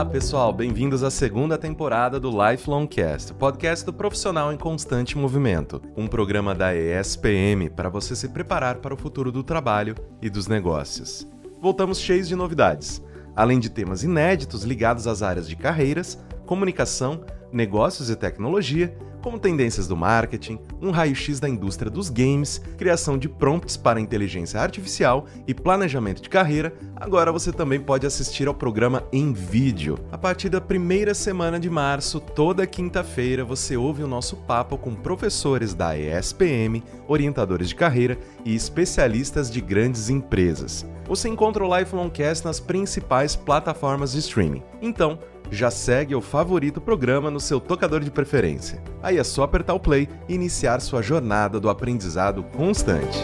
Olá, pessoal, bem-vindos à segunda temporada do Lifelong Cast, podcast do profissional em constante movimento, um programa da ESPM para você se preparar para o futuro do trabalho e dos negócios. Voltamos cheios de novidades, além de temas inéditos ligados às áreas de carreiras, comunicação, negócios e tecnologia como tendências do marketing, um raio-x da indústria dos games, criação de prompts para inteligência artificial e planejamento de carreira, agora você também pode assistir ao programa em vídeo. A partir da primeira semana de março, toda quinta-feira, você ouve o nosso papo com professores da ESPM, orientadores de carreira e especialistas de grandes empresas. Você encontra o Lifelong Cast nas principais plataformas de streaming. Então, já segue o favorito programa no seu tocador de preferência. Aí é só apertar o play e iniciar sua jornada do aprendizado constante.